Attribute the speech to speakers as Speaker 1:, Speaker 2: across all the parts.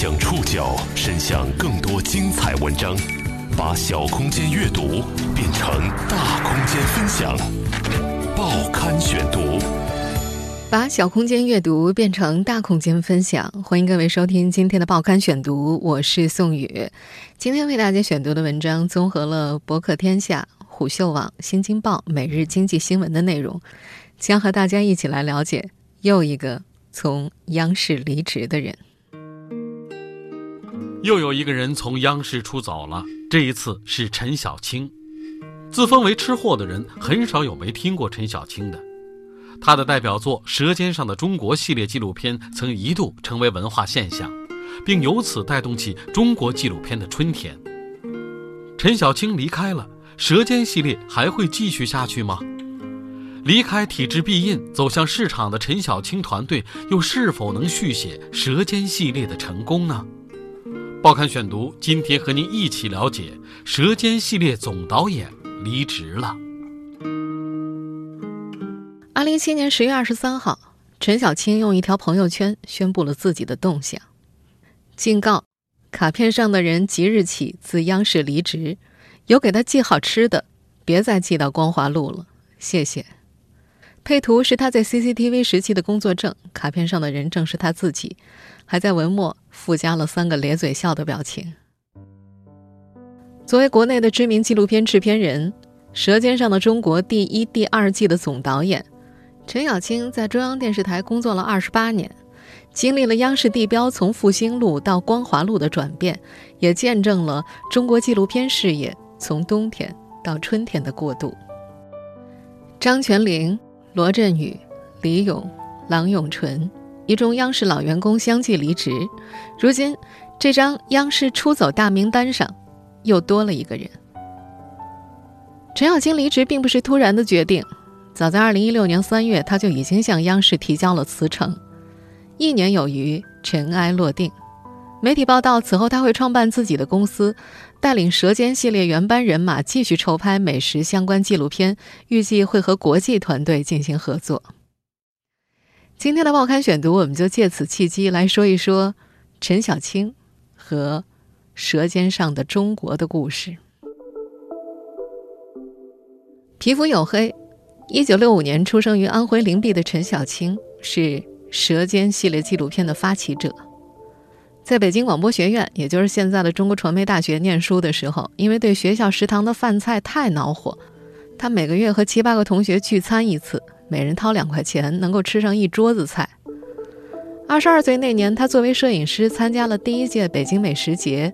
Speaker 1: 将触角伸向更多精彩文章，把小空间阅读变成大空间分享。报刊选读，
Speaker 2: 把小空间阅读变成大空间分享。欢迎各位收听今天的报刊选读，我是宋宇。今天为大家选读的文章综合了博客天下、虎嗅网、新京报、每日经济新闻的内容，将和大家一起来了解又一个从央视离职的人。
Speaker 3: 又有一个人从央视出走了，这一次是陈小青。自封为吃货的人，很少有没听过陈小青的。他的代表作《舌尖上的中国》系列纪录片曾一度成为文化现象，并由此带动起中国纪录片的春天。陈小青离开了，《舌尖》系列还会继续下去吗？离开体制必印，走向市场的陈小青团队，又是否能续写《舌尖》系列的成功呢？报刊选读，今天和您一起了解《舌尖》系列总导演离职了。
Speaker 2: 二零一七年十月二十三号，陈小青用一条朋友圈宣布了自己的动向：警告，卡片上的人即日起自央视离职，有给他寄好吃的，别再寄到光华路了，谢谢。配图是他在 CCTV 时期的工作证，卡片上的人正是他自己。还在文末附加了三个咧嘴笑的表情。作为国内的知名纪录片制片人，《舌尖上的中国》第一、第二季的总导演陈小青，在中央电视台工作了二十八年，经历了央视地标从复兴路到光华路的转变，也见证了中国纪录片事业从冬天到春天的过渡。张泉灵、罗振宇、李咏、郎永淳。一众央视老员工相继离职，如今这张央视出走大名单上又多了一个人。陈小青离职并不是突然的决定，早在2016年3月，他就已经向央视提交了辞呈。一年有余，尘埃落定。媒体报道，此后他会创办自己的公司，带领《舌尖》系列原班人马继续筹拍美食相关纪录片，预计会和国际团队进行合作。今天的报刊选读，我们就借此契机来说一说陈小青和《舌尖上的中国》的故事。皮肤黝黑，一九六五年出生于安徽灵璧的陈小青是《舌尖》系列纪录片的发起者。在北京广播学院，也就是现在的中国传媒大学念书的时候，因为对学校食堂的饭菜太恼火，他每个月和七八个同学聚餐一次。每人掏两块钱，能够吃上一桌子菜。二十二岁那年，他作为摄影师参加了第一届北京美食节，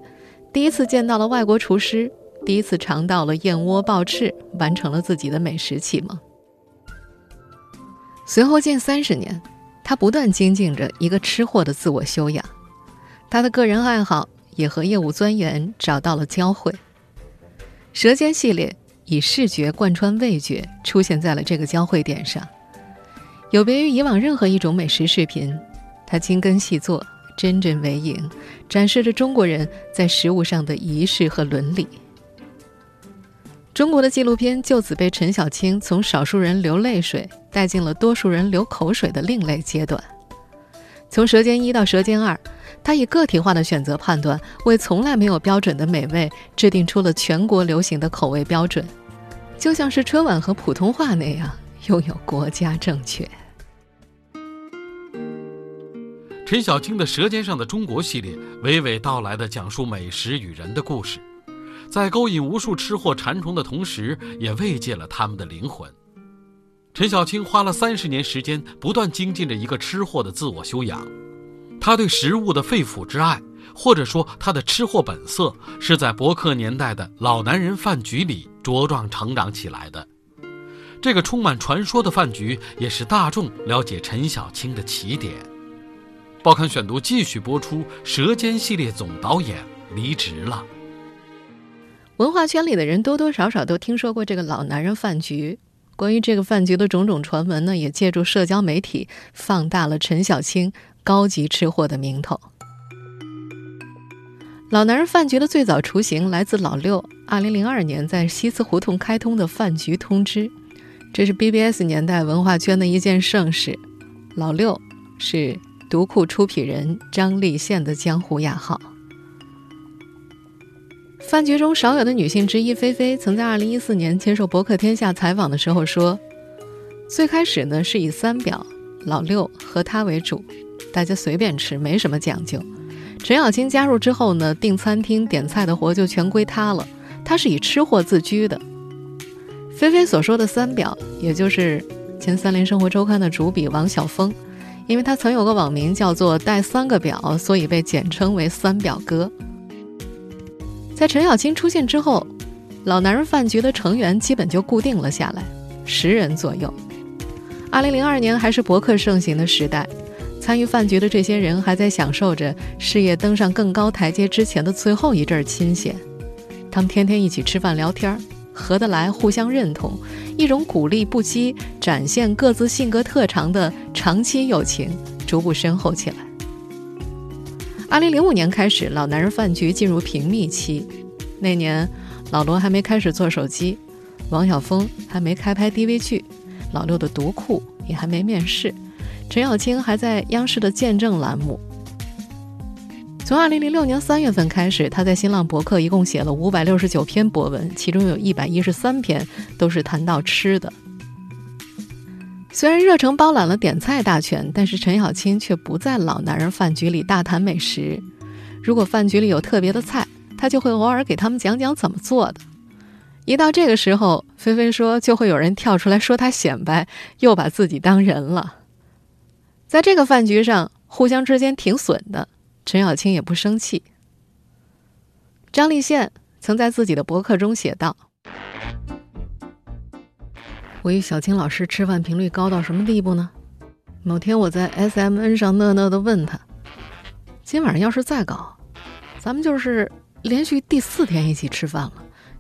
Speaker 2: 第一次见到了外国厨师，第一次尝到了燕窝爆翅，完成了自己的美食启蒙。随后近三十年，他不断精进着一个吃货的自我修养，他的个人爱好也和业务钻研找到了交汇。舌尖系列。以视觉贯穿味觉，出现在了这个交汇点上。有别于以往任何一种美食视频，它精耕细作，真真为营，展示着中国人在食物上的仪式和伦理。中国的纪录片就此被陈小青从少数人流泪水带进了多数人流口水的另类阶段。从《舌尖一》到《舌尖二》。他以个体化的选择判断，为从来没有标准的美味制定出了全国流行的口味标准，就像是春晚和普通话那样拥有国家正确。
Speaker 3: 陈小青的《舌尖上的中国》系列娓娓道来的讲述美食与人的故事，在勾引无数吃货馋虫的同时，也慰藉了他们的灵魂。陈小青花了三十年时间，不断精进着一个吃货的自我修养。他对食物的肺腑之爱，或者说他的吃货本色，是在博客年代的老男人饭局里茁壮成长起来的。这个充满传说的饭局，也是大众了解陈小青的起点。报刊选读继续播出，《舌尖》系列总导演离职了。
Speaker 2: 文化圈里的人多多少少都听说过这个老男人饭局。关于这个饭局的种种传闻呢，也借助社交媒体放大了陈小青。高级吃货的名头，老男人饭局的最早雏形来自老六，二零零二年在西祠胡同开通的饭局通知，这是 BBS 年代文化圈的一件盛事。老六是独库出品人张立宪的江湖雅号。饭局中少有的女性之一菲菲，曾在2014年接受《博客天下》采访的时候说：“最开始呢是以三表老六和他为主，大家随便吃，没什么讲究。陈小青加入之后呢，订餐厅点菜的活就全归他了，他是以吃货自居的。”菲菲所说的三表，也就是前三联生活周刊的主笔王晓峰，因为他曾有个网名叫做“带三个表”，所以被简称为“三表哥”。在陈小青出现之后，老男人饭局的成员基本就固定了下来，十人左右。二零零二年还是博客盛行的时代，参与饭局的这些人还在享受着事业登上更高台阶之前的最后一阵清闲。他们天天一起吃饭聊天，合得来，互相认同，一种鼓励不羁、展现各自性格特长的长期友情逐步深厚起来。二零零五年开始，老男人饭局进入平密期。那年，老罗还没开始做手机，王晓峰还没开拍 DV 剧，老六的读库也还没面世，陈小青还在央视的见证栏目。从二零零六年三月份开始，他在新浪博客一共写了五百六十九篇博文，其中有一百一十三篇都是谈到吃的。虽然热诚包揽了点菜大权，但是陈小青却不在老男人饭局里大谈美食。如果饭局里有特别的菜，他就会偶尔给他们讲讲怎么做的。一到这个时候，菲菲说就会有人跳出来说他显摆，又把自己当人了。在这个饭局上，互相之间挺损的，陈小青也不生气。张立宪曾在自己的博客中写道。我与小青老师吃饭频率高到什么地步呢？某天我在 S M N 上讷讷的问他：“今晚上要是再搞，咱们就是连续第四天一起吃饭了，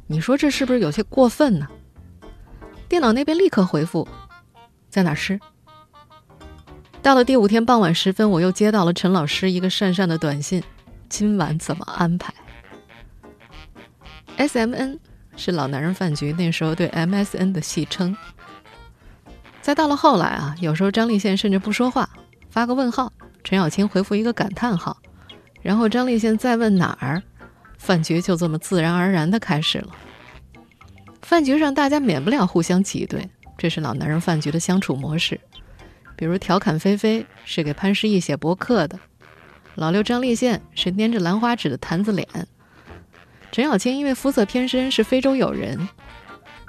Speaker 2: 你说这是不是有些过分呢？”电脑那边立刻回复：“在哪吃？”到了第五天傍晚时分，我又接到了陈老师一个讪讪的短信：“今晚怎么安排？”S M N 是老男人饭局那时候对 M S N 的戏称。再到了后来啊，有时候张立宪甚至不说话，发个问号，陈小青回复一个感叹号，然后张立宪再问哪儿，饭局就这么自然而然的开始了。饭局上大家免不了互相挤兑，这是老男人饭局的相处模式。比如调侃菲菲是给潘石屹写博客的，老六张立宪是粘着兰花指的坛子脸，陈小青因为肤色偏深是非洲友人。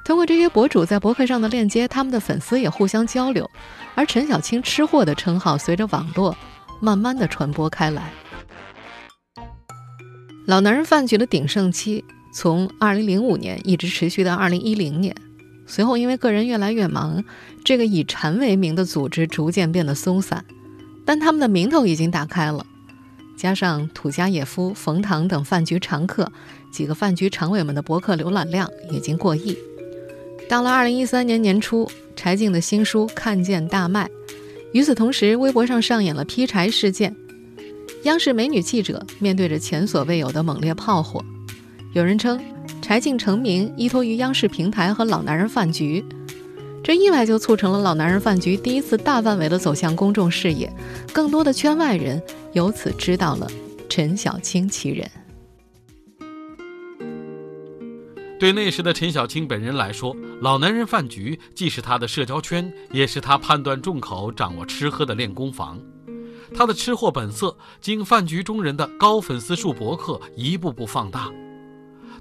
Speaker 2: 通过这些博主在博客上的链接，他们的粉丝也互相交流，而陈小青吃货的称号随着网络慢慢的传播开来。老男人饭局的鼎盛期从2005年一直持续到2010年，随后因为个人越来越忙，这个以禅为名的组织逐渐变得松散，但他们的名头已经打开了，加上土家野夫、冯唐等饭局常客，几个饭局常委们的博客浏览量已经过亿。到了二零一三年年初，柴静的新书《看见》大卖。与此同时，微博上上演了劈柴事件。央视美女记者面对着前所未有的猛烈炮火。有人称，柴静成名依托于央视平台和老男人饭局，这意外就促成了老男人饭局第一次大范围的走向公众视野，更多的圈外人由此知道了陈小青其人。
Speaker 3: 对那时的陈小青本人来说，老男人饭局既是他的社交圈，也是他判断众口、掌握吃喝的练功房。他的吃货本色经饭局中人的高粉丝数博客一步步放大。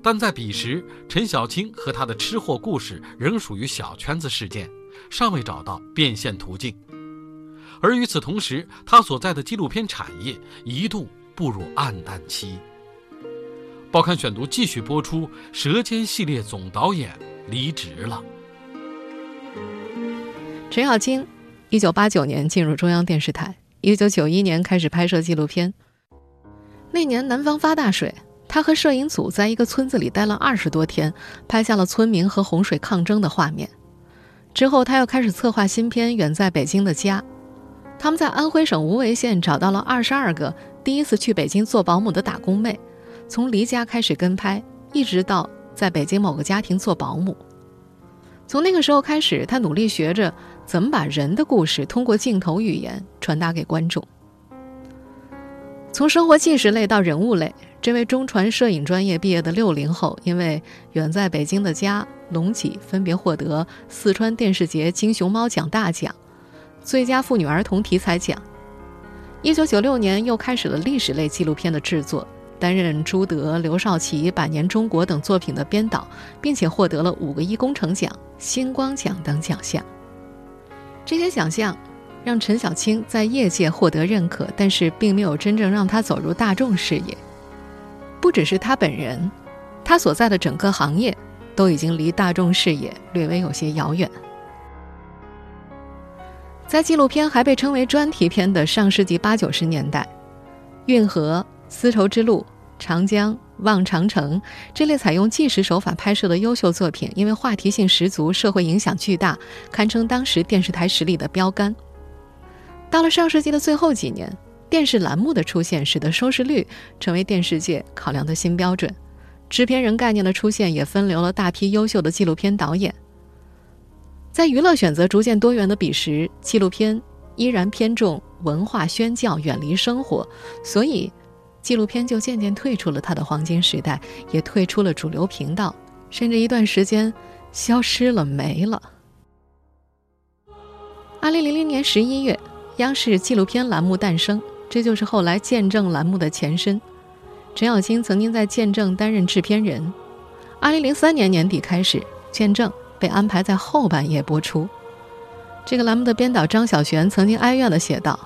Speaker 3: 但在彼时，陈小青和他的吃货故事仍属于小圈子事件，尚未找到变现途径。而与此同时，他所在的纪录片产业一度步入暗淡期。报刊选读继续播出，《舌尖》系列总导演离职了。
Speaker 2: 陈小青，一九八九年进入中央电视台，一九九一年开始拍摄纪录片。那年南方发大水，他和摄影组在一个村子里待了二十多天，拍下了村民和洪水抗争的画面。之后，他又开始策划新片《远在北京的家》。他们在安徽省无为县找到了二十二个第一次去北京做保姆的打工妹。从离家开始跟拍，一直到在北京某个家庭做保姆。从那个时候开始，他努力学着怎么把人的故事通过镜头语言传达给观众。从生活纪实类到人物类，这位中传摄影专业毕业的六零后，因为远在北京的家、龙脊，分别获得四川电视节金熊猫奖大奖、最佳妇女儿童题材奖。一九九六年，又开始了历史类纪录片的制作，担任朱德、刘少奇、百年中国等作品的编导，并且获得了五个一工程奖、星光奖等奖项。这些奖项。让陈小青在业界获得认可，但是并没有真正让他走入大众视野。不只是他本人，他所在的整个行业都已经离大众视野略微有些遥远。在纪录片还被称为专题片的上世纪八九十年代，《运河》《丝绸之路》《长江》《望长城》这类采用纪实手法拍摄的优秀作品，因为话题性十足、社会影响巨大，堪称当时电视台实力的标杆。到了上世纪的最后几年，电视栏目的出现使得收视率成为电视界考量的新标准。制片人概念的出现也分流了大批优秀的纪录片导演。在娱乐选择逐渐多元的彼时，纪录片依然偏重文化宣教，远离生活，所以纪录片就渐渐退出了它的黄金时代，也退出了主流频道，甚至一段时间消失了，没了。二零零零年十一月。央视纪录片栏目诞生，这就是后来见证栏目的前身。陈小青曾经在见证担任制片人。二零零三年年底开始，见证被安排在后半夜播出。这个栏目的编导张小璇曾经哀怨地写道：“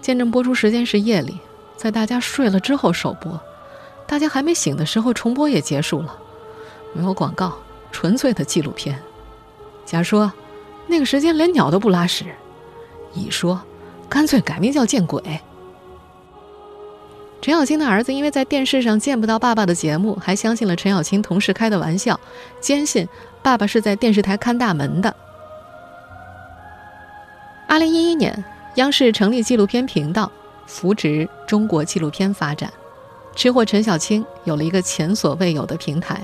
Speaker 2: 见证播出时间是夜里，在大家睡了之后首播，大家还没醒的时候重播也结束了，没有广告，纯粹的纪录片。”假说，那个时间连鸟都不拉屎。乙说：“干脆改名叫见鬼。”陈小青的儿子因为在电视上见不到爸爸的节目，还相信了陈小青同事开的玩笑，坚信爸爸是在电视台看大门的。二零一一年，央视成立纪录片频道，扶植中国纪录片发展。吃货陈小青有了一个前所未有的平台。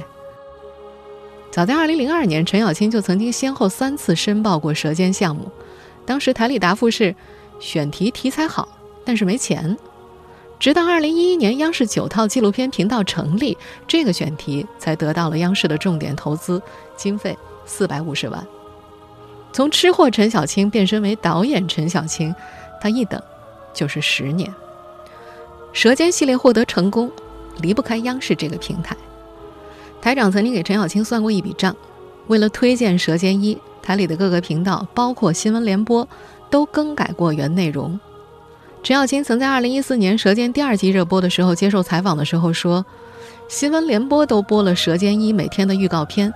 Speaker 2: 早在二零零二年，陈小青就曾经先后三次申报过舌尖项目。当时台里答复是，选题题材好，但是没钱。直到二零一一年央视九套纪录片频道成立，这个选题才得到了央视的重点投资，经费四百五十万。从吃货陈小青变身为导演陈小青，他一等就是十年。舌尖系列获得成功，离不开央视这个平台。台长曾经给陈小青算过一笔账，为了推荐舌尖一。台里的各个频道，包括新闻联播，都更改过原内容。陈小青曾在2014年《舌尖》第二季热播的时候接受采访的时候说：“新闻联播都播了《舌尖一》每天的预告片，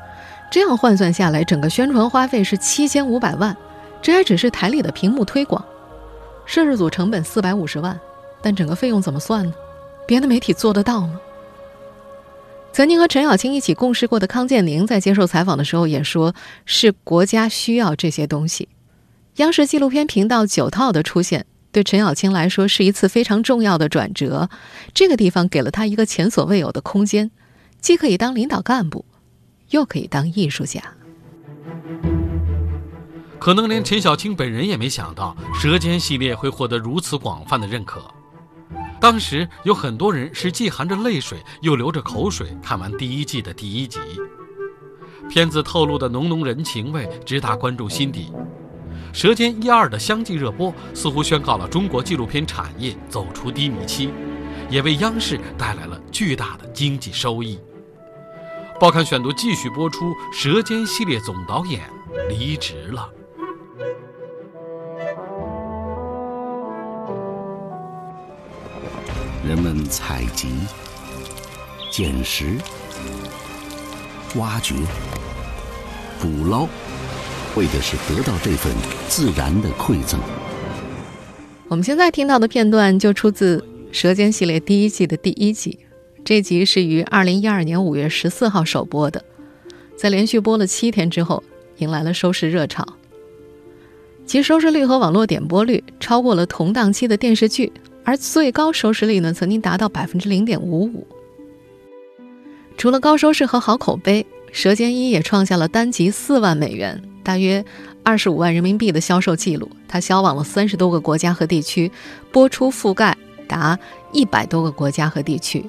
Speaker 2: 这样换算下来，整个宣传花费是七千五百万。这还只是台里的屏幕推广，摄制组成本四百五十万，但整个费用怎么算呢？别的媒体做得到吗？”曾经和陈小青一起共事过的康建宁在接受采访的时候也说：“是国家需要这些东西。”央视纪录片频道九套的出现，对陈小青来说是一次非常重要的转折。这个地方给了他一个前所未有的空间，既可以当领导干部，又可以当艺术家。
Speaker 3: 可能连陈小青本人也没想到，《舌尖》系列会获得如此广泛的认可。当时有很多人是既含着泪水又流着口水看完第一季的第一集，片子透露的浓浓人情味直达观众心底。《舌尖》一二的相继热播，似乎宣告了中国纪录片产业走出低迷期，也为央视带来了巨大的经济收益。报刊选读继续播出，《舌尖》系列总导演离职了。
Speaker 4: 人们采集、捡拾、挖掘、捕捞，为的是得到这份自然的馈赠。
Speaker 2: 我们现在听到的片段就出自《舌尖》系列第一季的第一集，这集是于二零一二年五月十四号首播的，在连续播了七天之后，迎来了收视热潮，其收视率和网络点播率超过了同档期的电视剧。而最高收视率呢，曾经达到百分之零点五五。除了高收视和好口碑，《舌尖一》也创下了单集四万美元（大约二十五万人民币）的销售记录。它销往了三十多个国家和地区，播出覆盖达一百多个国家和地区。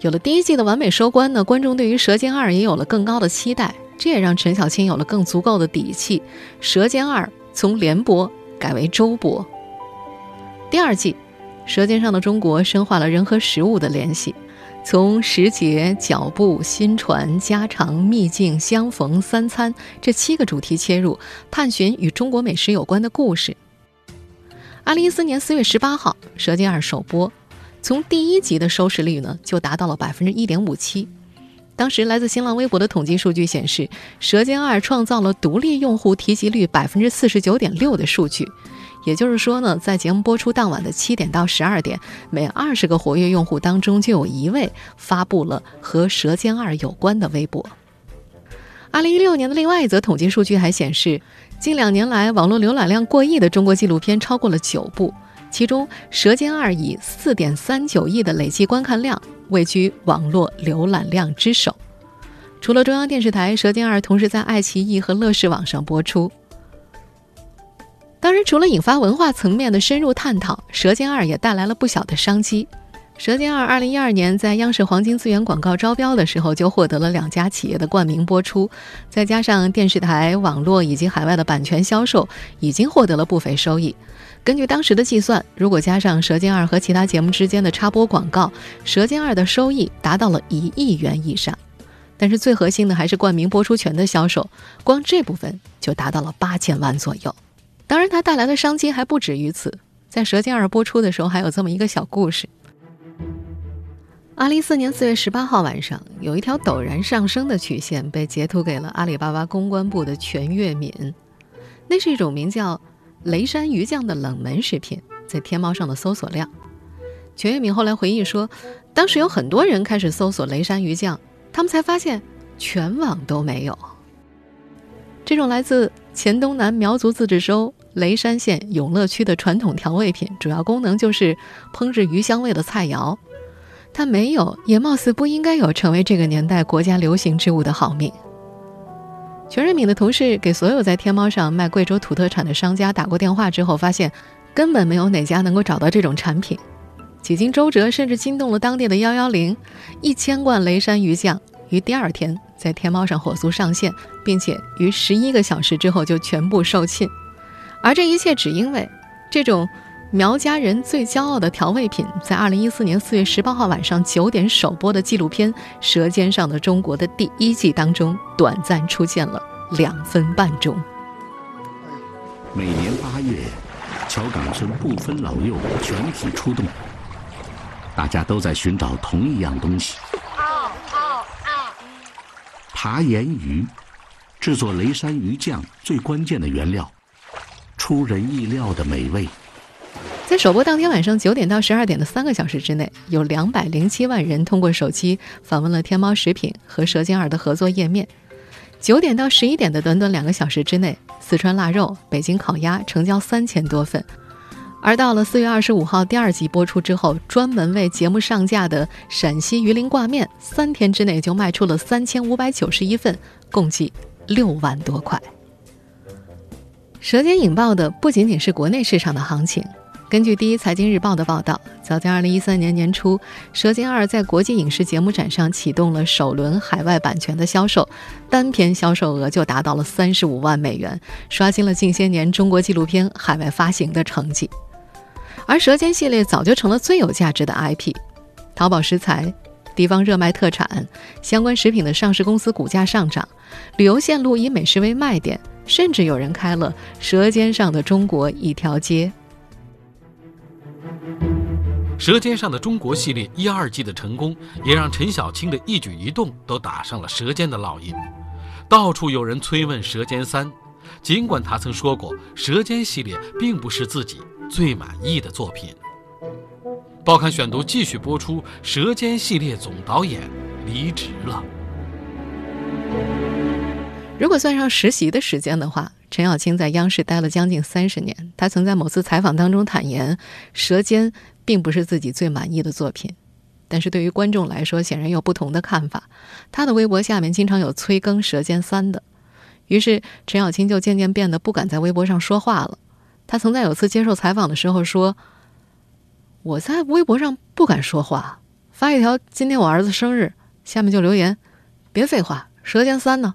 Speaker 2: 有了第一季的完美收官呢，观众对于《舌尖二》也有了更高的期待，这也让陈小青有了更足够的底气。《舌尖二》从连播改为周播。第二季，《舌尖上的中国》深化了人和食物的联系，从时节、脚步、新传、家常、秘境、相逢、三餐这七个主题切入，探寻与中国美食有关的故事。二零一四年四月十八号，《舌尖二》首播。从第一集的收视率呢，就达到了百分之一点五七。当时来自新浪微博的统计数据显示，《舌尖二》创造了独立用户提及率百分之四十九点六的数据。也就是说呢，在节目播出当晚的七点到十二点，每二十个活跃用户当中就有一位发布了和《舌尖二》有关的微博。二零一六年的另外一则统计数据还显示，近两年来网络浏览量过亿的中国纪录片超过了九部。其中，《舌尖二》以四点三九亿的累计观看量位居网络浏览量之首。除了中央电视台，《舌尖二》同时在爱奇艺和乐视网上播出。当然，除了引发文化层面的深入探讨，《舌尖二》也带来了不小的商机。《舌尖二》二零一二年在央视黄金资源广告招标的时候，就获得了两家企业的冠名播出，再加上电视台、网络以及海外的版权销售，已经获得了不菲收益。根据当时的计算，如果加上《舌尖二》和其他节目之间的插播广告，《舌尖二》的收益达到了一亿元以上。但是最核心的还是冠名播出权的销售，光这部分就达到了八千万左右。当然，它带来的商机还不止于此。在《舌尖二》播出的时候，还有这么一个小故事。二零一四年四月十八号晚上，有一条陡然上升的曲线被截图给了阿里巴巴公关部的全月敏，那是一种名叫。雷山鱼酱的冷门食品在天猫上的搜索量，全月敏后来回忆说，当时有很多人开始搜索雷山鱼酱，他们才发现全网都没有。这种来自黔东南苗族自治州雷山县永乐区的传统调味品，主要功能就是烹制鱼香味的菜肴，它没有，也貌似不应该有成为这个年代国家流行之物的好命。全瑞敏的同事给所有在天猫上卖贵州土特产的商家打过电话之后，发现根本没有哪家能够找到这种产品。几经周折，甚至惊动了当地的幺幺零，一千罐雷山鱼酱于第二天在天猫上火速上线，并且于十一个小时之后就全部售罄。而这一切只因为这种。苗家人最骄傲的调味品，在二零一四年四月十八号晚上九点首播的纪录片《舌尖上的中国》的第一季当中，短暂出现了两分半钟。
Speaker 4: 每年八月，乔岗村不分老幼，全体出动，大家都在寻找同一样东西——爬岩鱼，制作雷山鱼酱最关键的原料，出人意料的美味。
Speaker 2: 在首播当天晚上九点到十二点的三个小时之内，有两百零七万人通过手机访问了天猫食品和舌尖二的合作页面。九点到十一点的短短两个小时之内，四川腊肉、北京烤鸭成交三千多份。而到了四月二十五号第二集播出之后，专门为节目上架的陕西榆林挂面，三天之内就卖出了三千五百九十一份，共计六万多块。舌尖引爆的不仅仅是国内市场的行情。根据第一财经日报的报道，早在2013年年初，《舌尖二》在国际影视节目展上启动了首轮海外版权的销售，单片销售额就达到了35万美元，刷新了近些年中国纪录片海外发行的成绩。而《舌尖》系列早就成了最有价值的 IP，淘宝食材、地方热卖特产、相关食品的上市公司股价上涨，旅游线路以美食为卖点，甚至有人开了《舌尖上的中国》一条街。
Speaker 3: 《舌尖上的中国》系列一二季的成功，也让陈小青的一举一动都打上了《舌尖》的烙印。到处有人催问《舌尖三》，尽管他曾说过，《舌尖》系列并不是自己最满意的作品。报刊选读继续播出，《舌尖》系列总导演离职了。
Speaker 2: 如果算上实习的时间的话，陈小青在央视待了将近三十年。他曾在某次采访当中坦言，《舌尖》。并不是自己最满意的作品，但是对于观众来说，显然有不同的看法。他的微博下面经常有催更《舌尖三》的，于是陈小青就渐渐变得不敢在微博上说话了。他曾在有次接受采访的时候说：“我在微博上不敢说话，发一条今天我儿子生日，下面就留言，别废话，舌尖三呢。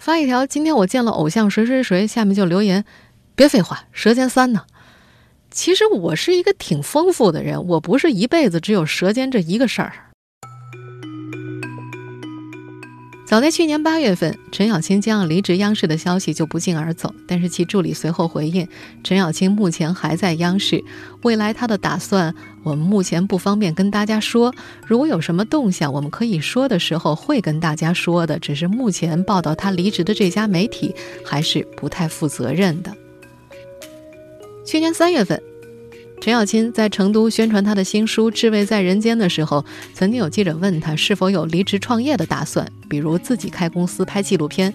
Speaker 2: 发一条今天我见了偶像谁谁谁，下面就留言，别废话，舌尖三呢。其实我是一个挺丰富的人，我不是一辈子只有舌尖这一个事儿。早在去年八月份，陈小青将要离职央视的消息就不胫而走，但是其助理随后回应，陈小青目前还在央视，未来他的打算我们目前不方便跟大家说，如果有什么动向我们可以说的时候会跟大家说的，只是目前报道他离职的这家媒体还是不太负责任的。去年三月份，陈小青在成都宣传他的新书《至味在人间》的时候，曾经有记者问他是否有离职创业的打算，比如自己开公司拍纪录片。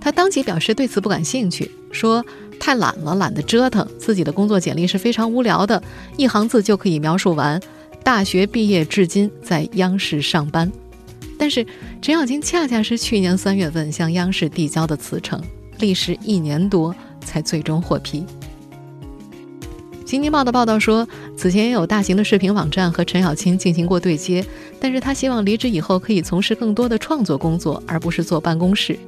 Speaker 2: 他当即表示对此不感兴趣，说太懒了，懒得折腾。自己的工作简历是非常无聊的，一行字就可以描述完。大学毕业至今在央视上班，但是陈小青恰恰是去年三月份向央视递交的辞呈，历时一年多才最终获批。《新京报》的报道说，此前也有大型的视频网站和陈小青进行过对接，但是他希望离职以后可以从事更多的创作工作，而不是坐办公室。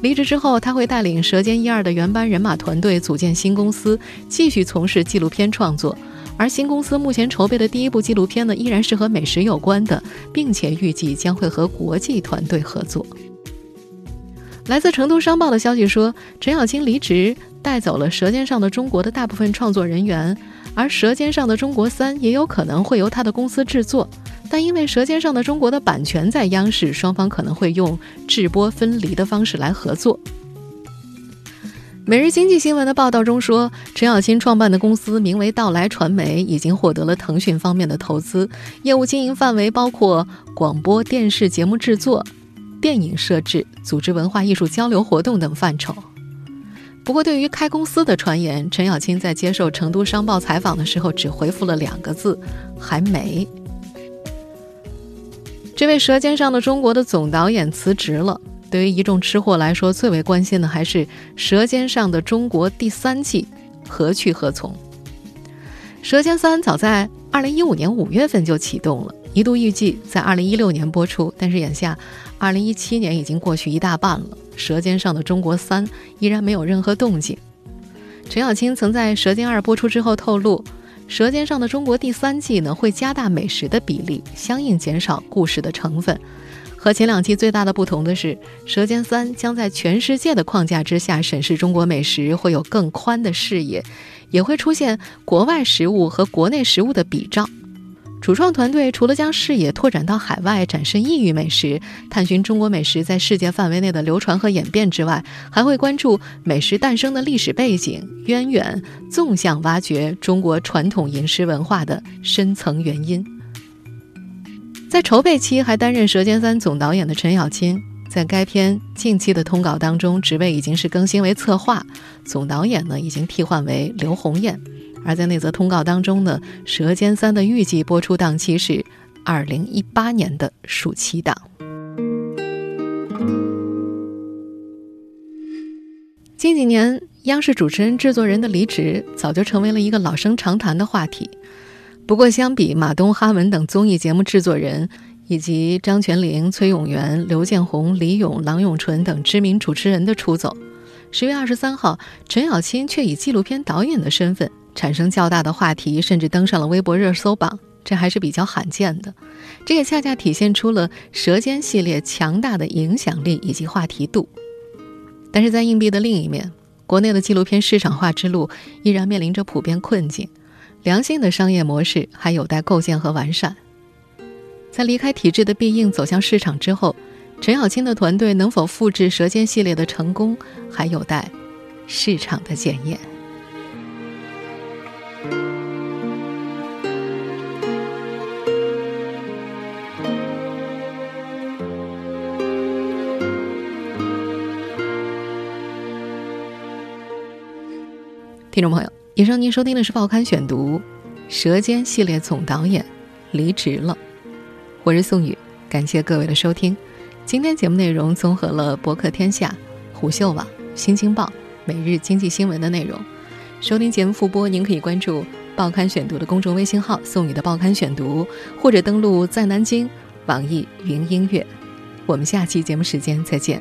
Speaker 2: 离职之后，他会带领《舌尖一二》的原班人马团队组建新公司，继续从事纪录片创作。而新公司目前筹备的第一部纪录片呢，依然是和美食有关的，并且预计将会和国际团队合作。来自《成都商报》的消息说，陈小青离职。带走了《舌尖上的中国》的大部分创作人员，而《舌尖上的中国三》也有可能会由他的公司制作，但因为《舌尖上的中国》的版权在央视，双方可能会用制播分离的方式来合作。每日经济新闻的报道中说，陈小青创办的公司名为“道来传媒”，已经获得了腾讯方面的投资，业务经营范围包括广播电视节目制作、电影摄制、组织文化艺术交流活动等范畴。不过，对于开公司的传言，陈小青在接受《成都商报》采访的时候，只回复了两个字：“还没。”这位《舌尖上的中国》的总导演辞职了。对于一众吃货来说，最为关心的还是《舌尖上的中国》第三季何去何从。《舌尖三》早在2015年5月份就启动了，一度预计在2016年播出，但是眼下2017年已经过去一大半了。《舌尖上的中国三》依然没有任何动静。陈小青曾在《舌尖二》播出之后透露，《舌尖上的中国》第三季呢会加大美食的比例，相应减少故事的成分。和前两季最大的不同的是，《舌尖三》将在全世界的框架之下审视中国美食，会有更宽的视野，也会出现国外食物和国内食物的比照。主创团队除了将视野拓展到海外，展示异域美食，探寻中国美食在世界范围内的流传和演变之外，还会关注美食诞生的历史背景渊源，纵向挖掘中国传统饮食文化的深层原因。在筹备期还担任《舌尖三》总导演的陈小青，在该片近期的通稿当中，职位已经是更新为策划，总导演呢已经替换为刘红艳。而在那则通告当中呢，《舌尖三》的预计播出档期是二零一八年的暑期档。近几年，央视主持人、制作人的离职早就成为了一个老生常谈的话题。不过，相比马东、哈文等综艺节目制作人，以及张泉灵、崔永元、刘建宏、李咏、郎永淳等知名主持人的出走，十月二十三号，陈小青却以纪录片导演的身份。产生较大的话题，甚至登上了微博热搜榜，这还是比较罕见的。这也恰恰体现出了《舌尖》系列强大的影响力以及话题度。但是在硬币的另一面，国内的纪录片市场化之路依然面临着普遍困境，良性的商业模式还有待构建和完善。在离开体制的必应走向市场之后，陈小青的团队能否复制《舌尖》系列的成功，还有待市场的检验。听众朋友，以上您收听的是《报刊选读》，《舌尖》系列总导演离职了。我是宋宇，感谢各位的收听。今天节目内容综合了博客天下、虎嗅网、新京报、每日经济新闻的内容。收听节目复播，您可以关注报刊选读的公众微信号送你的报刊选读，或者登录在南京网易云音乐。我们下期节目时间再见。